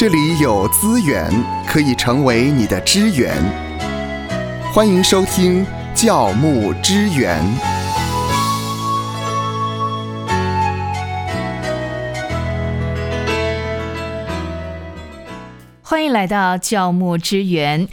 这里有资源可以成为你的支援。欢迎收听教牧支援。欢迎来到教牧支援。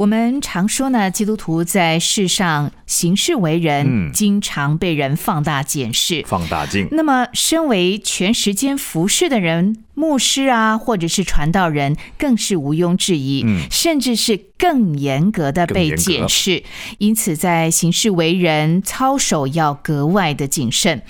我们常说呢，基督徒在世上行事为人，嗯经常被人放大检视。放大镜，那么，身为全时间服侍的人，牧师啊，或者是传道人，更是毋庸置疑，嗯甚至是更严格的被检视。因此，在行事为人、操守要格外的谨慎。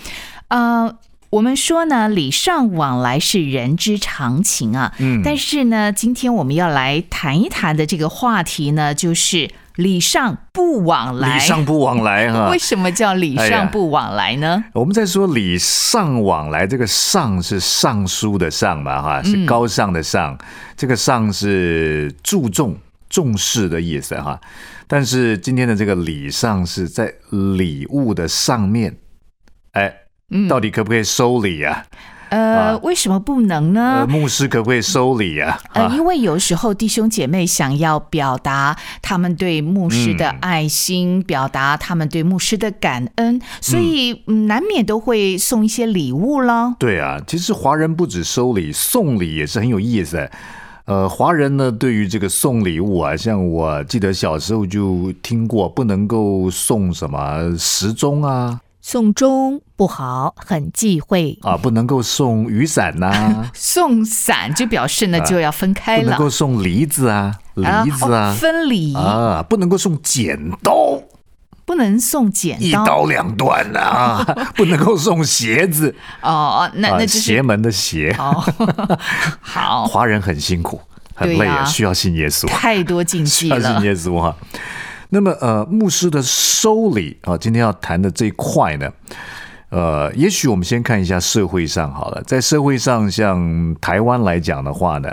呃，我们说呢，礼尚往来是人之常情啊。嗯但是呢，今天我们要来谈一谈的这个话题呢，就是礼尚不往来。礼尚不往来哈为。什么叫礼尚不往来呢？我们在说礼尚往来，这个尚是尚书的尚嘛哈，是高尚的尚，这个尚是注重重视的意思哈。但是今天的这个礼尚是在礼物的上面，哎，到底可不可以收礼啊？呃，啊为什么不能呃，呢？牧师可不可以收礼啊？呃，啊，因为有时候弟兄姐妹想要表达他们对牧师的爱心，表达他们对牧师的感恩，所以、嗯、难免都会送一些礼物了。对啊，其实华人不止收礼，送礼也是很有意思。呃，华人呢，对于这个送礼物啊，像我记得小时候就听过，不能够送什么时钟啊，送钟不好，很忌讳。啊，不能够送雨伞呐、送伞就表示呢就要分开了，不能够送梨子啊，梨子哦啊，分离、啊，不能够送剪刀，不能送剪刀一刀两断啊，不能够送鞋子哦，那啊，那就是、邪门的邪。哦，好，华人很辛苦，很累啊，需要信耶稣。太多禁忌相信。耶稣哈。那么呃，牧师的收礼啊，今天要谈的这一块呢，呃，也许我们先看一下社会上好了，在社会上，像台湾来讲的话呢，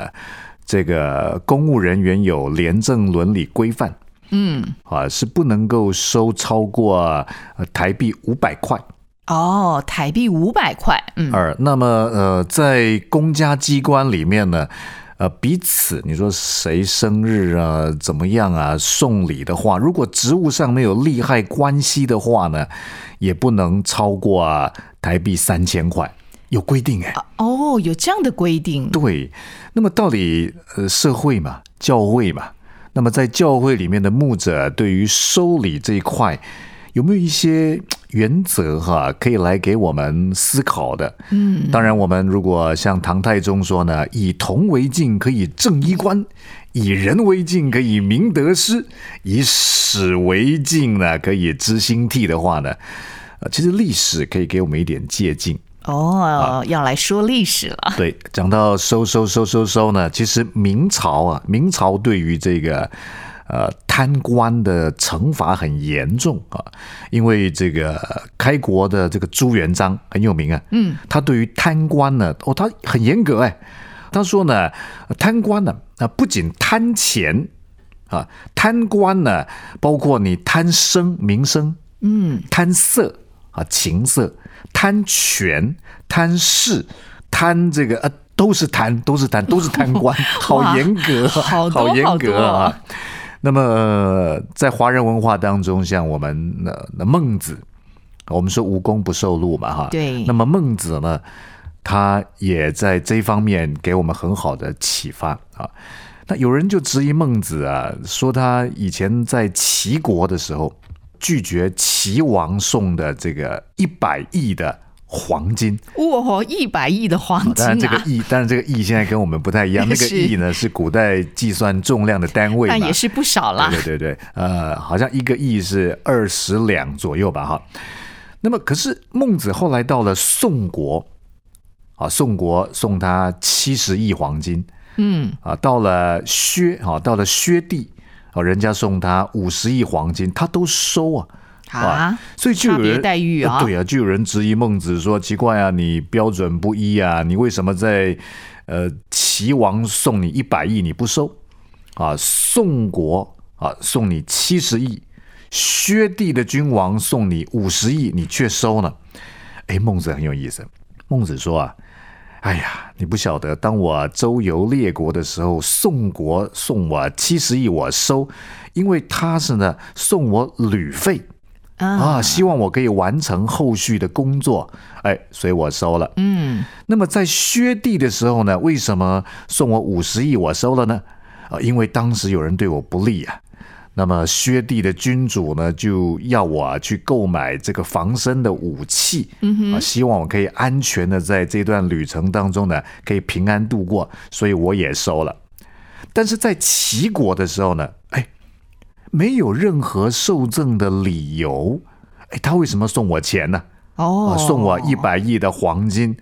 这个公务人员有廉政伦理规范嗯，啊，是不能够收超过呃台币五百块。哦，台币五百块，嗯，二，那么呃，在公家机关里面呢，呃，彼此你说谁生日啊，怎么样啊，送礼的话，如果职务上没有利害关系的话呢，也不能超过、啊、台币三千块，有规定哎。哦，有这样的规定，对，那么到底呃，社会嘛，教会嘛，那么在教会里面的牧者对于收礼这一块，有没有一些 原则哈，可以来给我们思考的？嗯，当然，我们如果像唐太宗说呢，以铜为镜可以正衣冠，以人为镜可以明得失，以史为镜呢可以知兴替的话呢，呃，其实历史可以给我们一点借鉴。哦，要来说历史了，对，讲到收收收收收呢，其实明朝啊，明朝对于这个呃贪官的惩罚很严重啊，因为这个开国的这个朱元璋很有名啊，嗯，他对于贪官呢，哦，他很严格哎，他说呢，贪官呢啊不仅贪钱啊，贪官呢包括你贪声名声，嗯，贪色啊，情色，贪权，贪势，贪这个呃，都是贪，都是贪，都是贪官，好严格，好多严格啊。那么、呃在华人文化当中，像我们那那孟子，我们说无功不受禄嘛，哈。对那么孟子呢，他也在这方面给我们很好的启发啊。那有人就质疑孟子啊，说他以前在齐国的时候拒绝齐王送的这个一百亿的黄金。哇，一百亿的黄金当然，这个啊，亿，当然这个亿现在跟我们不太一样。那个亿呢是古代计算重量的单位嘛，那也是不少啦。对对对对，呃，好像一个亿是二十两左右吧，哈。那么，可是孟子后来到了宋国，啊，宋国送他七十亿黄金，嗯，啊，到了薛，啊，到了薛地，啊，人家送他五十亿黄金，他都收啊。啊，所以就有人待遇啊呃对啊，就有人质疑孟子说：“奇怪啊，你标准不一啊，你为什么在呃齐王送你一百亿你不收啊？宋国啊送你七十亿，薛地的君王送你五十亿，你却收呢？”哎，孟子很有意思。孟子说啊，哎呀，你不晓得，当我周游列国的时候，宋国送我七十亿，我收，因为他是呢送我旅费啊，希望我可以完成后续的工作，哎，所以我收了。嗯，那么在薛地的时候呢，为什么送我五十亿，我收了呢？啊，因为当时有人对我不利啊。那么薛地的君主呢，就要我去购买这个防身的武器，啊，希望我可以安全的在这段旅程当中呢，可以平安度过，所以我也收了。但是在齐国的时候呢，哎，没有任何受赠的理由，哎，他为什么送我钱呢？哦，送我一百亿的黄金。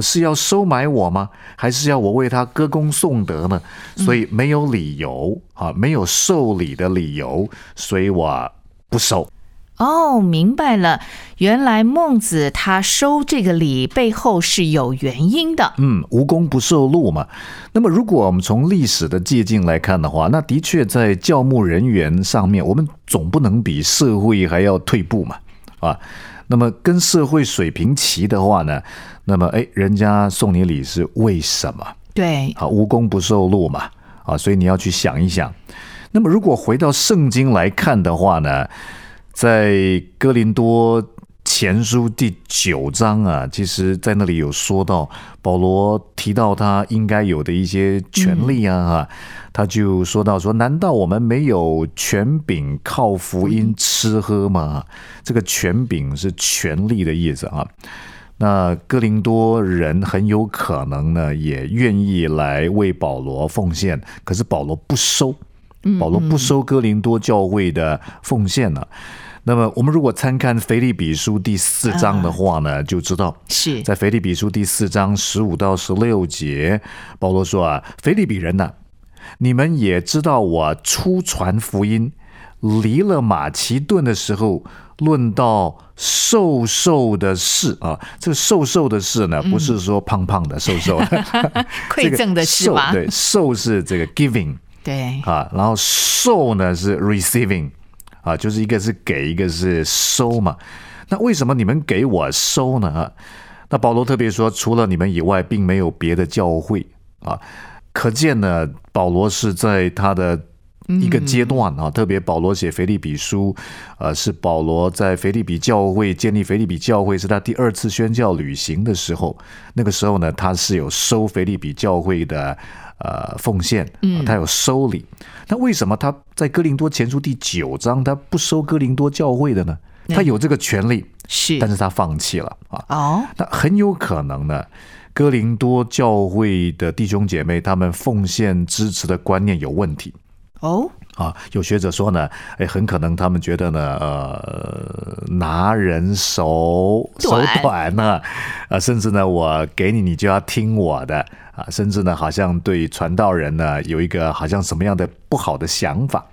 是要收买我吗？还是要我为他歌功颂德呢？所以没有理由啊，没有受礼的理由，所以我不收。哦，明白了，原来孟子他收这个礼背后是有原因的。嗯，无功不受禄嘛。那么，如果我们从历史的借鉴来看的话，那的确在教牧人员上面，我们总不能比社会还要退步嘛，啊。那么跟社会水平齐的话呢？那么哎，人家送你礼是为什么？对，啊，无功不受禄嘛，啊，所以你要去想一想。那么如果回到圣经来看的话呢，在哥林多。前书第九章啊，其实在那里有说到保罗提到他应该有的一些权利啊，哈，他就说到说，难道我们没有权柄靠福音吃喝吗？这个权柄是权力的意思啊。那哥林多人很有可能呢，也愿意来为保罗奉献，可是保罗不收，保罗不收哥林多教会的奉献了。那么，我们如果参看《腓立比书》第四章的话呢，就知道是。在《腓立比书》第四章十五到十六节，保罗说啊：“腓立比人呐，你们也知道，我初传福音，离了马其顿的时候，论到瘦瘦的事。啊，这个瘦瘦的事呢，不是说胖胖的瘦瘦，馈赠的事吗？对，瘦是这个 giving，对。啊，然后瘦呢是 receiving。”啊，就是一个是给，一个是收嘛。那为什么你们给我收呢？啊，那保罗特别说，除了你们以外，并没有别的教会啊。可见呢，保罗是在他的一个阶段啊。特别保罗写腓利比书，呃，是保罗在腓利比教会建立腓利比教会，是他第二次宣教旅行的时候。那个时候呢，他是有收腓利比教会的。呃，奉献，他有收礼。那为什么他在哥林多前书第九章他不收哥林多教会的呢？他有这个权利，是，但是他放弃了啊。哦，那很有可能呢，哥林多教会的弟兄姐妹他们奉献支持的观念有问题。哦。啊，有学者说呢，哎，很可能他们觉得呢，呃，拿人手手短呢，啊，甚至呢，我给你，你就要听我的啊，甚至呢，好像对传道人呢有一个好像什么样的不好的想法。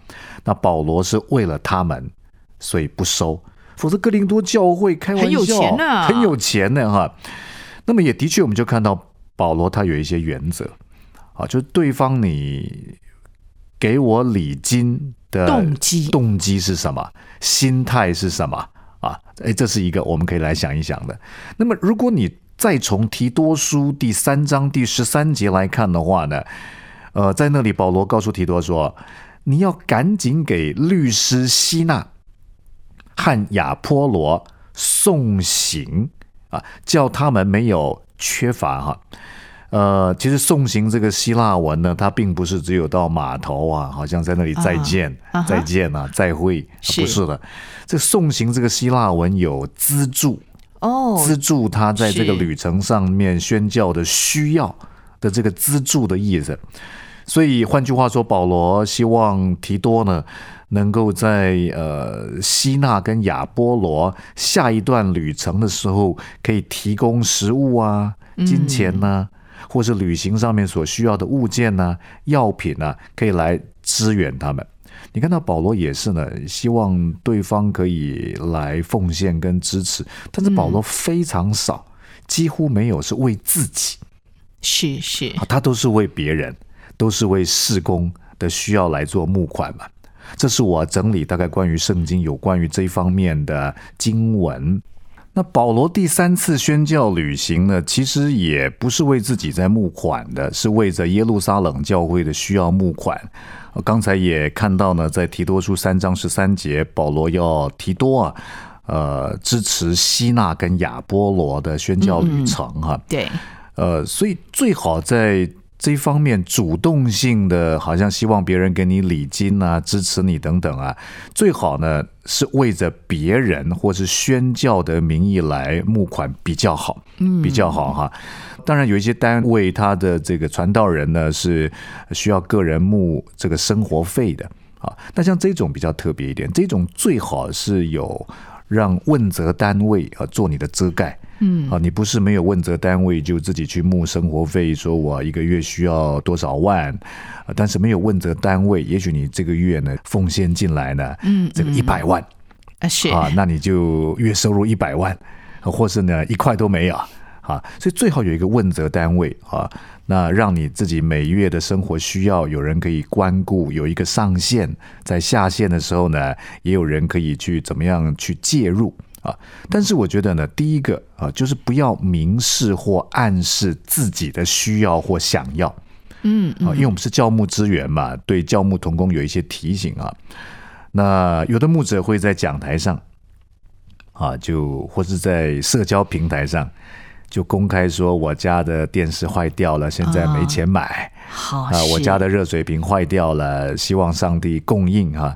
那保罗是为了他们，所以不收，否则哥林多教会开玩笑，很有钱呢，很有钱呢，哈。那么也的确，我们就看到保罗他有一些原则，啊，就是对方你。给我礼金的动机动机是什么？心态是什么？啊，哎，这是一个我们可以来想一想的。那么，如果你再从提多书第三章第十三节来看的话呢，呃，在那里保罗告诉提多说，你要赶紧给律师希纳和亚波罗送行啊，叫他们没有缺乏哈。呃，其实送行这个希腊文呢，它并不是只有到码头啊，好像在那里再见、再见啊、再会，不是的。这送行这个希腊文有资助哦，资助他在这个旅程上面宣教的需要的这个资助的意思。所以换句话说，保罗希望提多呢，能够在呃希腊跟亚波罗下一段旅程的时候，可以提供食物啊、金钱呢。或是旅行上面所需要的物件呢、药品呢，可以来支援他们。你看到保罗也是呢，希望对方可以来奉献跟支持，但是保罗非常少，几乎没有是为自己，是是，他都是为别人，都是为事工的需要来做募款嘛。这是我整理大概关于圣经有关于这一方面的经文。那保罗第三次宣教旅行呢，其实也不是为自己在募款的，是为着耶路撒冷教会的需要募款。刚才也看到呢，在提多书三章十三节，保罗要提多啊，呃，支持希纳跟亚波罗的宣教旅程哈。对，呃，所以最好在。这一方面主动性的，好像希望别人给你礼金啊，支持你等等啊，最好呢是为着别人或是宣教的名义来募款比较好，嗯，比较好哈。当然有一些单位，他的这个传道人呢是需要个人募这个生活费的啊。那像这种比较特别一点，这种最好是有让问责单位啊做你的遮盖。嗯，啊，你不是没有问责单位就自己去募生活费，说我一个月需要多少万，但是没有问责单位，也许你这个月呢奉献进来呢，嗯，这个一百万啊是。啊，那你就月收入一百万，或是呢一块都没有啊，所以最好有一个问责单位啊，那让你自己每月的生活需要有人可以关顾，有一个上限，在下限的时候呢，也有人可以去怎么样去介入。啊，但是我觉得呢，第一个啊，就是不要明示或暗示自己的需要或想要，嗯，啊，因为我们是教牧资源嘛，对教牧同工有一些提醒啊。那有的牧者会在讲台上，啊，就或是在社交平台上，就公开说我家的电视坏掉了，现在没钱买，好啊，我家的热水瓶坏掉了，希望上帝供应哈。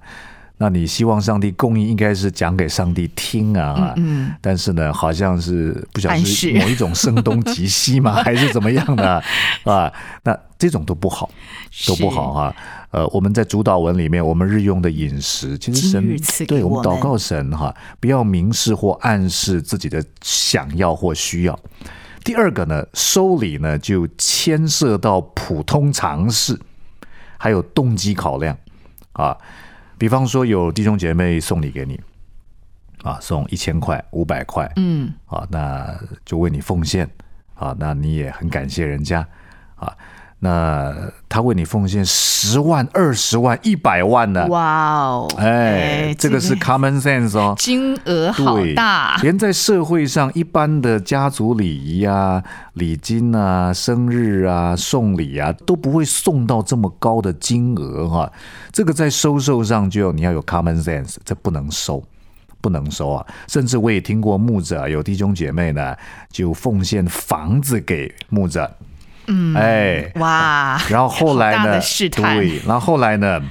那你希望上帝供应，应该是讲给上帝听啊。嗯。但是呢，好像是不晓得是某一种声东击西嘛，还是怎么样的啊？那这种都不好，都不好哈。呃，我们在主导文里面，我们日用的饮食，其实神对我们祷告神哈，不要明示或暗示自己的想要或需要。第二个呢，收礼呢就牵涉到普通常识，还有动机考量啊。比方说，有弟兄姐妹送礼给你，啊，送一千块、五百块，嗯，啊，那就为你奉献，啊，那你也很感谢人家，啊。那他为你奉献十万、二十万、一百万呢？哇哦！哎，这个是 common sense 哦，金额好大。连在社会上一般的家族礼仪啊、礼金啊、生日啊、送礼啊，都不会送到这么高的金额哈。这个在收受上就你要有 common sense，这不能收，不能收啊。甚至我也听过牧者有弟兄姐妹呢，就奉献房子给牧者。嗯，哎，哇！然后后来呢？对，然后后来呢？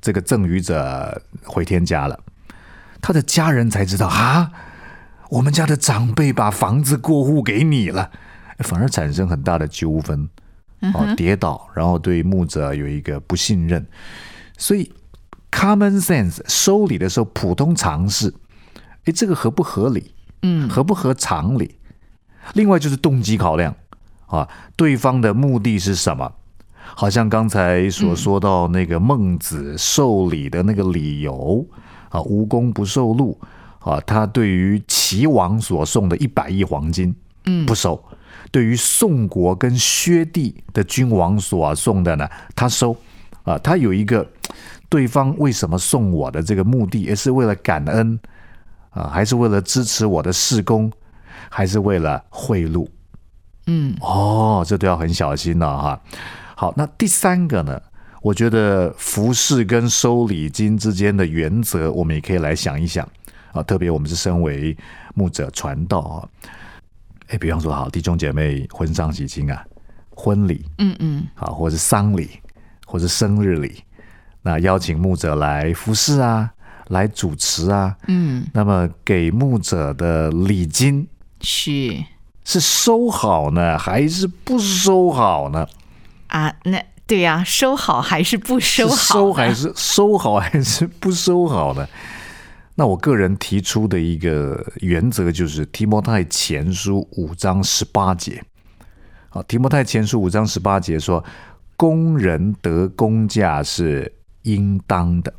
这个赠予者回天家了，他的家人才知道啊，我们家的长辈把房子过户给你了，反而产生很大的纠纷，哦，跌倒，然后对牧者有一个不信任，所以 common sense 收礼的时候，普通常识，哎，这个合不合理？嗯，合不合常理？另外就是动机考量。啊，对方的目的是什么？好像刚才所说到那个孟子受礼的那个理由啊，无功不受禄啊。他对于齐王所送的一百亿黄金，嗯，不收；对于宋国跟薛地的君王所送的呢，他收。啊，他有一个对方为什么送我的这个目的，也是为了感恩啊，还是为了支持我的事工，还是为了贿赂？嗯，哦，这都要很小心了哈。好，那第三个呢？我觉得服饰跟收礼金之间的原则，我们也可以来想一想啊。特别我们是身为牧者传道啊，哎，比方说，好弟兄姐妹婚丧喜庆啊，婚礼，嗯嗯，好，或者丧礼，或者生日礼，那邀请牧者来服侍啊，来主持啊，嗯，那么给牧者的礼金是。是收好呢，还是不收好呢？啊，那对呀，收好还是不收好？收还是收好还是不收好呢？那我个人提出的一个原则就是《提摩太前书》五章十八节。好，《提摩太前书》五章十八节说：“工人得工价是应当的。”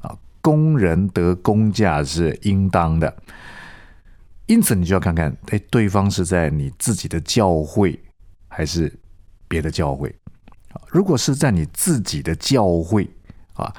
啊，工人得工价是应当的。因此，你就要看看，哎，对方是在你自己的教会，还是别的教会？如果是在你自己的教会啊，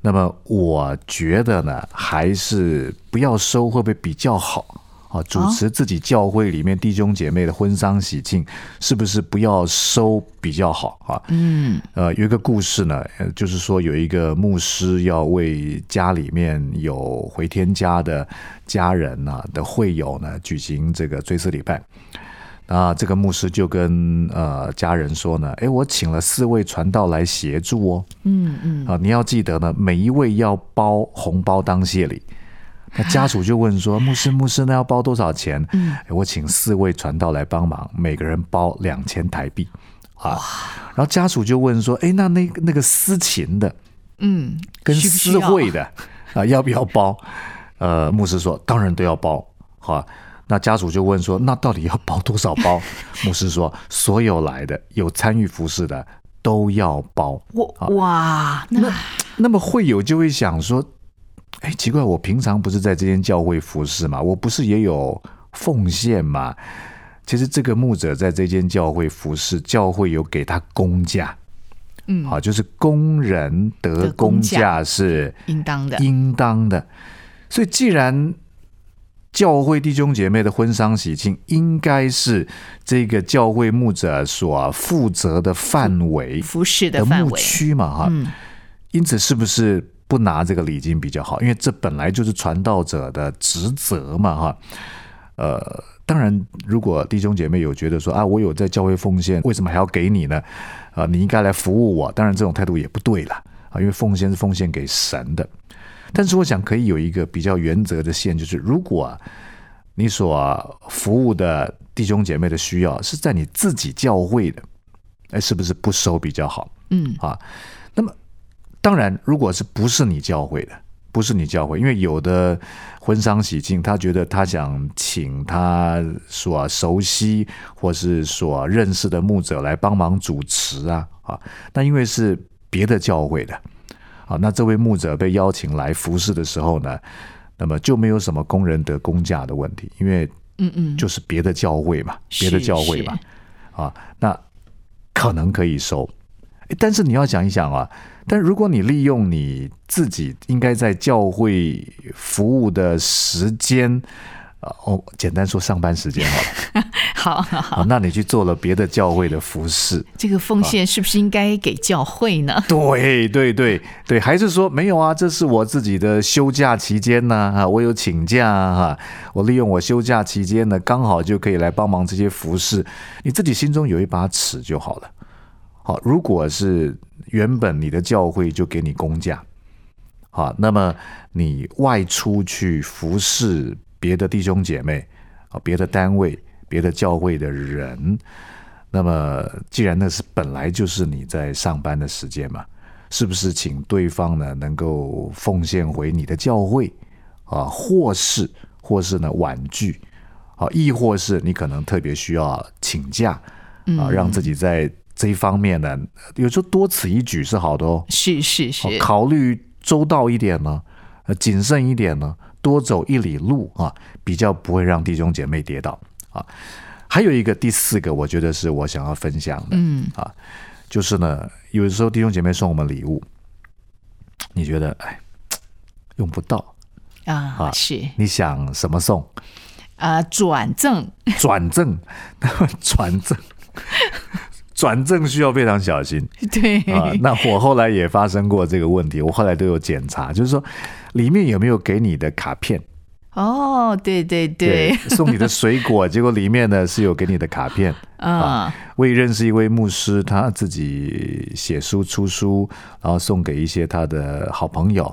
那么我觉得呢，还是不要收会不会比较好啊，主持自己教会里面弟兄姐妹的婚丧喜庆，是不是不要收比较好啊？嗯，呃，有一个故事呢，呃就是说有一个牧师要为家里面有回天家的家人呐、的会友呢举行这个追思礼拜。那这个牧师就跟呃家人说呢，哎，我请了四位传道来协助哦，嗯嗯，啊，你要记得呢，每一位要包红包当谢礼。那家属就问说：“ 牧师，牧师，那要包多少钱？”嗯，我请四位传道来帮忙，每个人包两千台币啊。然后家属就问说：“哎，那那个那个私琴的嗯，跟私会的 啊，要不要包？”呃，牧师说：“当然都要包。”好，那家属就问说：“那到底要包多少包？” 牧师说：“所有来的有参与服饰的都要包。”我哇，那那么会友就会想说，哎，奇怪，我平常不是在这间教会服侍嘛，我不是也有奉献嘛？其实这个牧者在这间教会服侍，教会有给他工价，嗯好，就是工人得得工工价价是应当的，应当的。所以，既然教会弟兄姐妹的婚丧喜庆应该是这个教会牧者所负责的范围服饰的范围，区嘛，哈，嗯因此是不是不拿这个礼金比较好？因为这本来就是传道者的职责嘛，哈。呃，当然，如果弟兄姐妹有觉得说啊，我有在教会奉献，为什么还要给你呢？啊，你应该来服务我。当然，这种态度也不对了，啊，因为奉献是奉献给神的。但是，我想可以有一个比较原则的线，就是如果、啊、你所服务的弟兄姐妹的需要是在你自己教会的，哎，是不是不收比较好？嗯啊，那么当然，如果是不是你教会的，不是你教会，因为有的婚丧喜庆，他觉得他想请他所熟悉或是所认识的牧者来帮忙主持啊啊，那因为是别的教会的啊，那这位牧者被邀请来服侍的时候呢，那么就没有什么工人得工价的问题，因为嗯嗯，就是别的教会嘛，是别的教会嘛，啊，那可能可以收，但是你要想一想啊，但如果你利用你自己应该在教会服务的时间，啊哦，简单说上班时间好了，好好那你去做了别的教会的服饰，这个奉献是不是应该给教会呢？对对对对，还是说没有啊？这是我自己的休假期间呢，啊，我有请假啊，哈我利用我休假期间呢，刚好就可以来帮忙这些服饰。你自己心中有一把尺就好了。好，如果是原本你的教会就给你公价，好，那么你外出去服侍别的弟兄姐妹啊，别的单位、别的教会的人，那么既然那是本来就是你在上班的时间嘛，是不是请对方呢能够奉献回你的教会啊，或是或是呢婉拒啊，亦或是你可能特别需要请假啊，让自己在这一方面呢，有时候多此一举是好的哦。是是是哦，考虑周到一点呢，呃，谨慎一点呢，多走一里路啊，比较不会让弟兄姐妹跌倒啊。还有一个第四个，我觉得是我想要分享的，嗯啊，就是呢，有的时候弟兄姐妹送我们礼物，你觉得哎用不到，啊啊是你想什么送？啊转赠转赠，那 么转赠。转正需要非常小心。对。啊！那我后来也发生过这个问题，我后来都有检查，就是说里面有没有给你的卡片，哦对对对，送你的水果，结果里面呢是有给你的卡片。啊我也认识一位牧师，他自己写书出书，然后送给一些他的好朋友，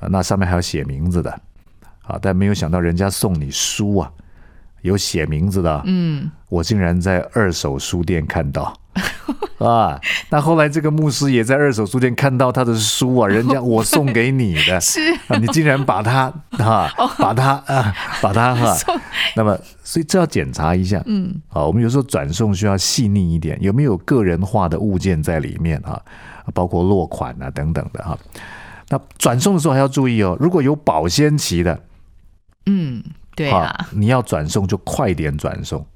啊那上面还有写名字的。啊，但没有想到人家送你书啊，有写名字的，嗯。我竟然在二手书店看到。啊，那后来这个牧师也在二手书店看到他的书啊，人家我送给你的，是。啊，你竟然把它啊，把它啊，把它哈、送。那么所以这要检查一下，嗯。啊，我们有时候转送需要细腻一点，有没有个人化的物件在里面啊？包括落款啊等等的哈、那转送的时候还要注意哦，如果有保鲜期的，嗯对啊你要转送就快点转送。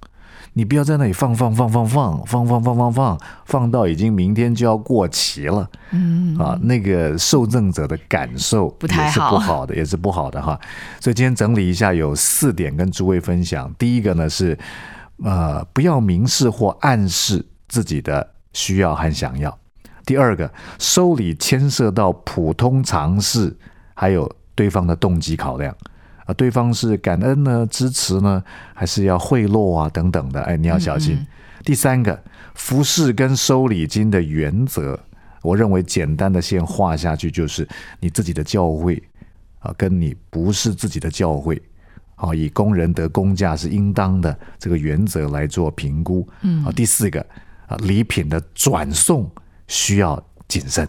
你不要在那里放放放放放放放放放放放到已经明天就要过期了，嗯啊，那个受赠者的感受不太也是好不好的，也是不好的哈。所以今天整理一下，有四点跟诸位分享。第一个呢是，呃，不要明示或暗示自己的需要和想要。第二个，收礼牵涉到普通常识，还有对方的动机考量。啊，对方是感恩呢、支持呢，还是要贿赂啊等等的？哎，你要小心。第三个，服饰跟收礼金的原则，我认为简单的先画下去，就是你自己的教会啊，跟你不是自己的教会。好，以工人得工价是应当的这个原则来做评估。嗯，啊，第四个啊，礼品的转送需要谨慎。